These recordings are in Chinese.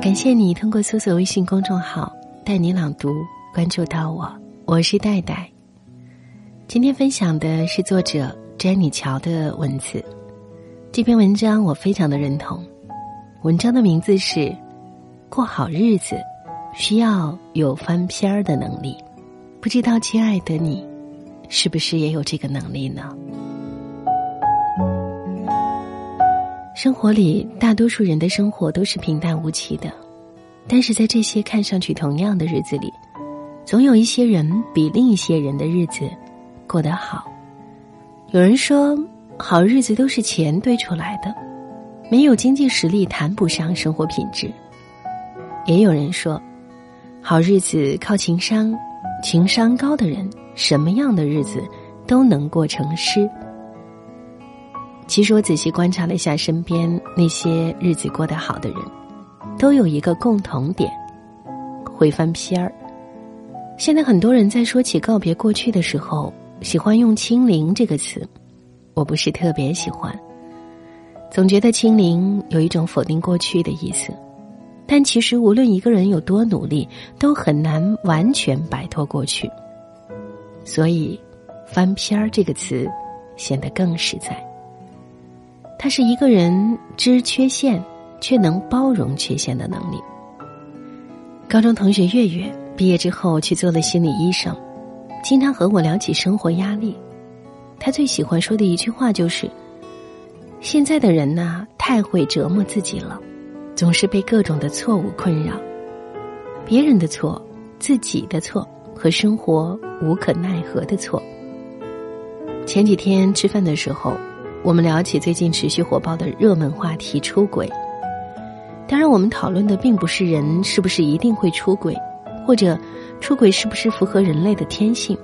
感谢你通过搜索微信公众号“带你朗读”关注到我，我是戴戴。今天分享的是作者詹妮乔的文字，这篇文章我非常的认同。文章的名字是《过好日子需要有翻篇儿的能力》，不知道亲爱的你，是不是也有这个能力呢？生活里，大多数人的生活都是平淡无奇的，但是在这些看上去同样的日子里，总有一些人比另一些人的日子过得好。有人说，好日子都是钱堆出来的，没有经济实力谈不上生活品质。也有人说，好日子靠情商，情商高的人，什么样的日子都能过成诗。其实我仔细观察了一下身边那些日子过得好的人，都有一个共同点：会翻篇儿。现在很多人在说起告别过去的时候，喜欢用“清零”这个词，我不是特别喜欢，总觉得“清零”有一种否定过去的意思。但其实无论一个人有多努力，都很难完全摆脱过去。所以，“翻篇儿”这个词显得更实在。它是一个人知缺陷却能包容缺陷的能力。高中同学月月毕业之后去做了心理医生，经常和我聊起生活压力。他最喜欢说的一句话就是：“现在的人呐，太会折磨自己了，总是被各种的错误困扰，别人的错、自己的错和生活无可奈何的错。”前几天吃饭的时候。我们聊起最近持续火爆的热门话题——出轨。当然，我们讨论的并不是人是不是一定会出轨，或者出轨是不是符合人类的天性，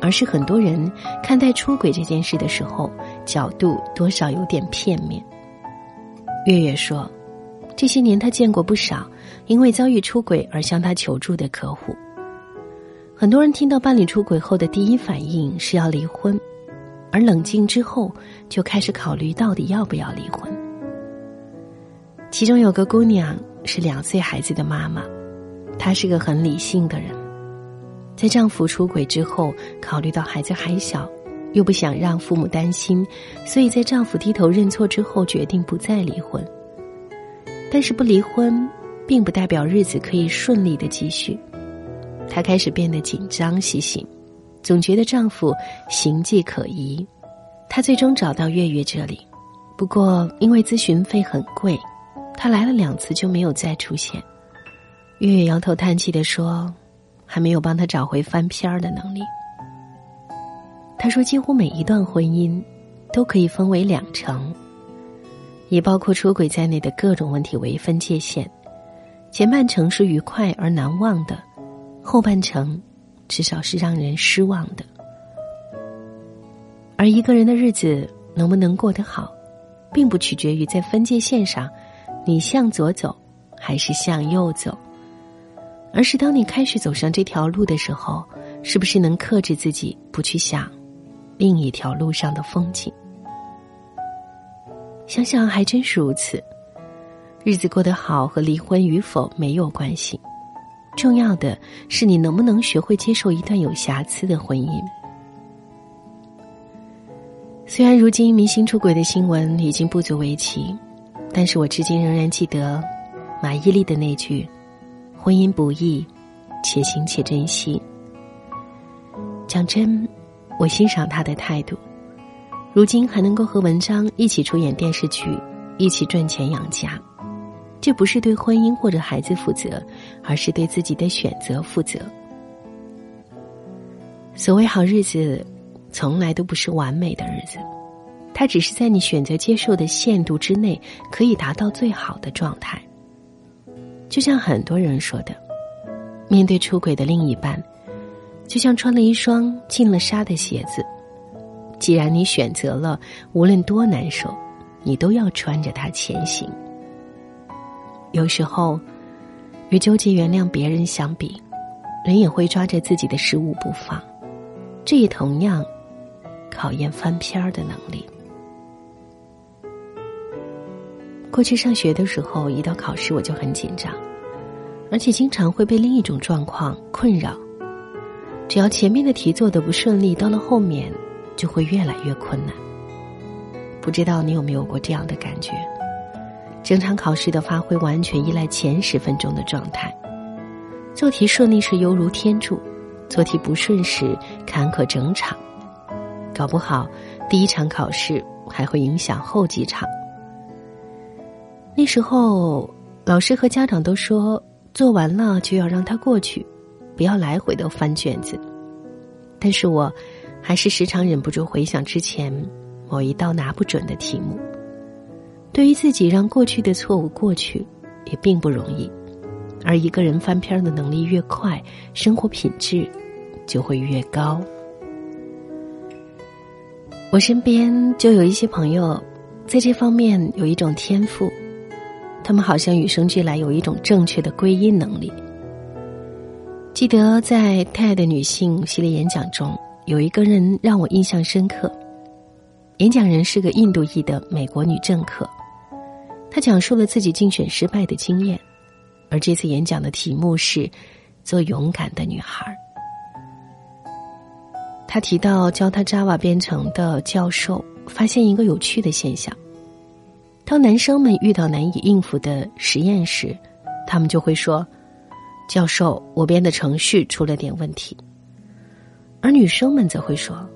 而是很多人看待出轨这件事的时候，角度多少有点片面。月月说，这些年他见过不少因为遭遇出轨而向他求助的客户。很多人听到伴侣出轨后的第一反应是要离婚。而冷静之后，就开始考虑到底要不要离婚。其中有个姑娘是两岁孩子的妈妈，她是个很理性的人，在丈夫出轨之后，考虑到孩子还小，又不想让父母担心，所以在丈夫低头认错之后，决定不再离婚。但是不离婚，并不代表日子可以顺利的继续，她开始变得紧张兮兮。总觉得丈夫行迹可疑，她最终找到月月这里，不过因为咨询费很贵，她来了两次就没有再出现。月月摇头叹气的说：“还没有帮他找回翻篇儿的能力。”他说：“几乎每一段婚姻都可以分为两成，也包括出轨在内的各种问题为分界线，前半程是愉快而难忘的，后半程。”至少是让人失望的，而一个人的日子能不能过得好，并不取决于在分界线上，你向左走还是向右走，而是当你开始走上这条路的时候，是不是能克制自己不去想另一条路上的风景？想想还真是如此，日子过得好和离婚与否没有关系。重要的是，你能不能学会接受一段有瑕疵的婚姻？虽然如今明星出轨的新闻已经不足为奇，但是我至今仍然记得马伊琍的那句：“婚姻不易，且行且珍惜。”讲真，我欣赏她的态度。如今还能够和文章一起出演电视剧，一起赚钱养家。这不是对婚姻或者孩子负责，而是对自己的选择负责。所谓好日子，从来都不是完美的日子，它只是在你选择接受的限度之内，可以达到最好的状态。就像很多人说的，面对出轨的另一半，就像穿了一双进了沙的鞋子。既然你选择了，无论多难受，你都要穿着它前行。有时候，与纠结原谅别人相比，人也会抓着自己的失误不放，这也同样考验翻篇儿的能力。过去上学的时候，一到考试我就很紧张，而且经常会被另一种状况困扰。只要前面的题做的不顺利，到了后面就会越来越困难。不知道你有没有过这样的感觉？整场考试的发挥完全依赖前十分钟的状态，做题顺利时犹如天助，做题不顺时坎坷整场。搞不好，第一场考试还会影响后几场。那时候，老师和家长都说，做完了就要让他过去，不要来回的翻卷子。但是我，还是时常忍不住回想之前某一道拿不准的题目。对于自己让过去的错误过去，也并不容易。而一个人翻篇的能力越快，生活品质就会越高。我身边就有一些朋友，在这方面有一种天赋，他们好像与生俱来有一种正确的归因能力。记得在《太爱的女性》系列演讲中，有一个人让我印象深刻。演讲人是个印度裔的美国女政客，他讲述了自己竞选失败的经验，而这次演讲的题目是“做勇敢的女孩”。他提到教他 Java 编程的教授发现一个有趣的现象：当男生们遇到难以应付的实验时，他们就会说：“教授，我编的程序出了点问题。”而女生们则会说：“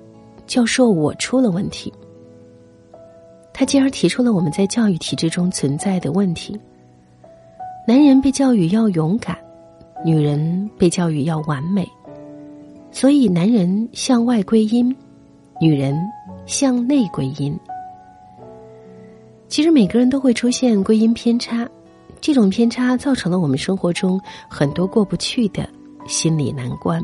教授，我出了问题。”他进而提出了我们在教育体制中存在的问题：男人被教育要勇敢，女人被教育要完美。所以，男人向外归因，女人向内归因。其实，每个人都会出现归因偏差，这种偏差造成了我们生活中很多过不去的心理难关。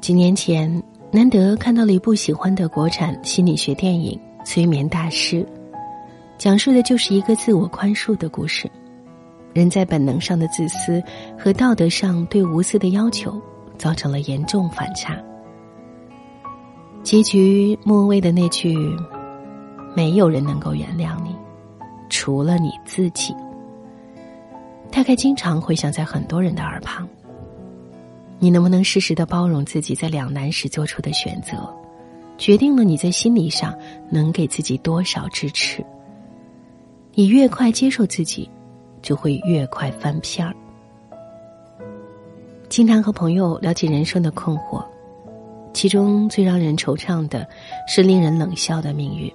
几年前，难得看到了一部喜欢的国产心理学电影《催眠大师》，讲述的就是一个自我宽恕的故事。人在本能上的自私和道德上对无私的要求，造成了严重反差。结局末尾的那句“没有人能够原谅你，除了你自己”，大概经常回响在很多人的耳旁。你能不能适时的包容自己在两难时做出的选择，决定了你在心理上能给自己多少支持。你越快接受自己。就会越快翻篇儿。经常和朋友聊起人生的困惑，其中最让人惆怅的是令人冷笑的命运。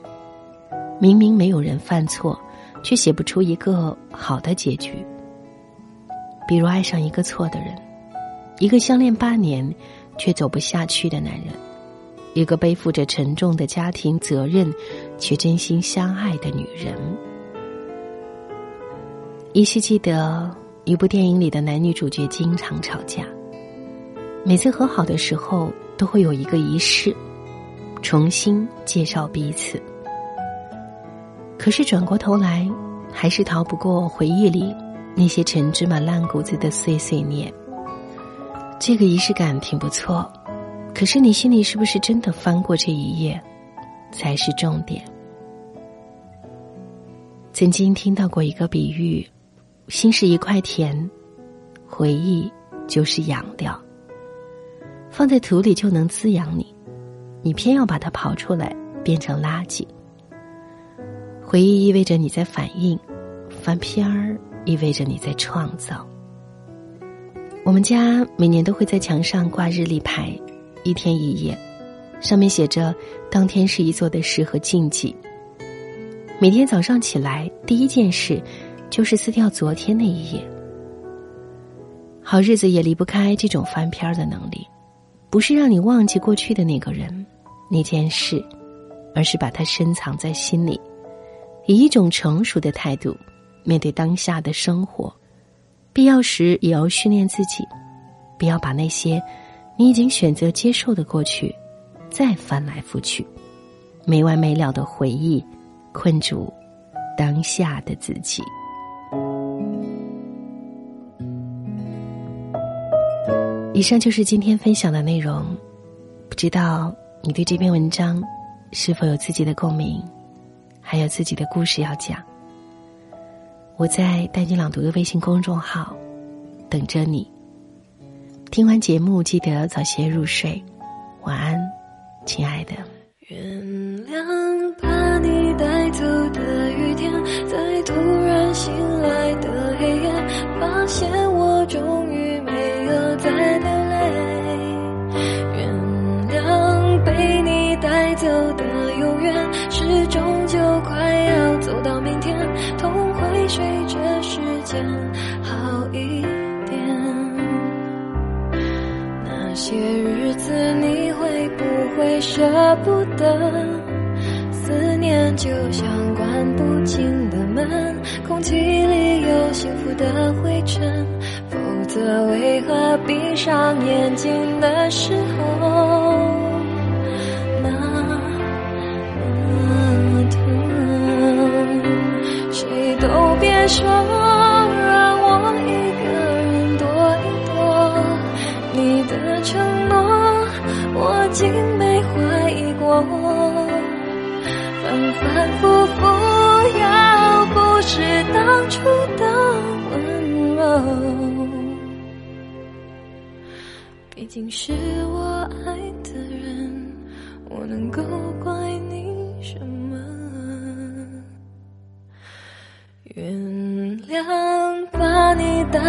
明明没有人犯错，却写不出一个好的结局。比如爱上一个错的人，一个相恋八年却走不下去的男人，一个背负着沉重的家庭责任却真心相爱的女人。依稀记得一部电影里的男女主角经常吵架，每次和好的时候都会有一个仪式，重新介绍彼此。可是转过头来，还是逃不过回忆里那些陈芝麻烂谷子的碎碎念。这个仪式感挺不错，可是你心里是不是真的翻过这一页，才是重点？曾经听到过一个比喻。心是一块田，回忆就是养料，放在土里就能滋养你，你偏要把它刨出来变成垃圾。回忆意味着你在反应，翻篇儿意味着你在创造。我们家每年都会在墙上挂日历牌，一天一页，上面写着当天是一做的事和禁忌。每天早上起来，第一件事。就是撕掉昨天那一页。好日子也离不开这种翻篇的能力，不是让你忘记过去的那个人、那件事，而是把它深藏在心里，以一种成熟的态度面对当下的生活。必要时也要训练自己，不要把那些你已经选择接受的过去再翻来覆去，没完没了的回忆困住当下的自己。以上就是今天分享的内容，不知道你对这篇文章是否有自己的共鸣，还有自己的故事要讲。我在带你朗读的微信公众号等着你。听完节目记得早些入睡，晚安，亲爱的。原谅把你带走的雨天，在突然醒来的黑夜，发现我终于没有再流泪。原谅被你带走的永远，是终究快要走到明天，痛会随着时间好一点。那些日子你会不会舍不得？思念就像关不紧的门，空气里有幸福的灰尘，否则为何闭上眼睛的时候那么疼？别说，让我一个人躲一躲。你的承诺，我竟没怀疑过。反反复复，要不是当初的温柔，毕竟是我爱的人，我能够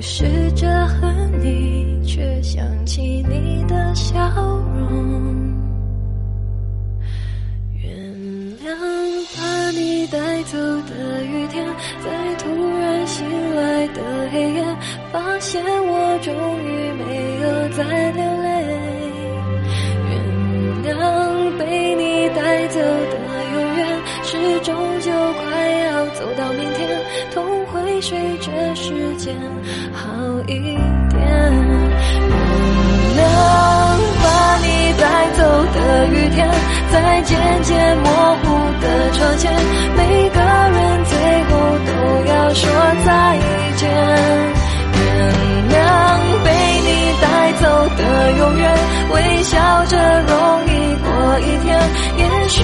我试着恨你，却想起你的笑容。原谅把你带走的雨天，在突然醒来的黑夜，发现我终于没有再流泪。原谅被你带走的永远，是终究快要走到明天，痛睡着时间好一点。原谅把你带走的雨天，在渐渐模糊的窗前，每个人最后都要说再见。原谅被你带走的永远，微笑着容易过一天。也许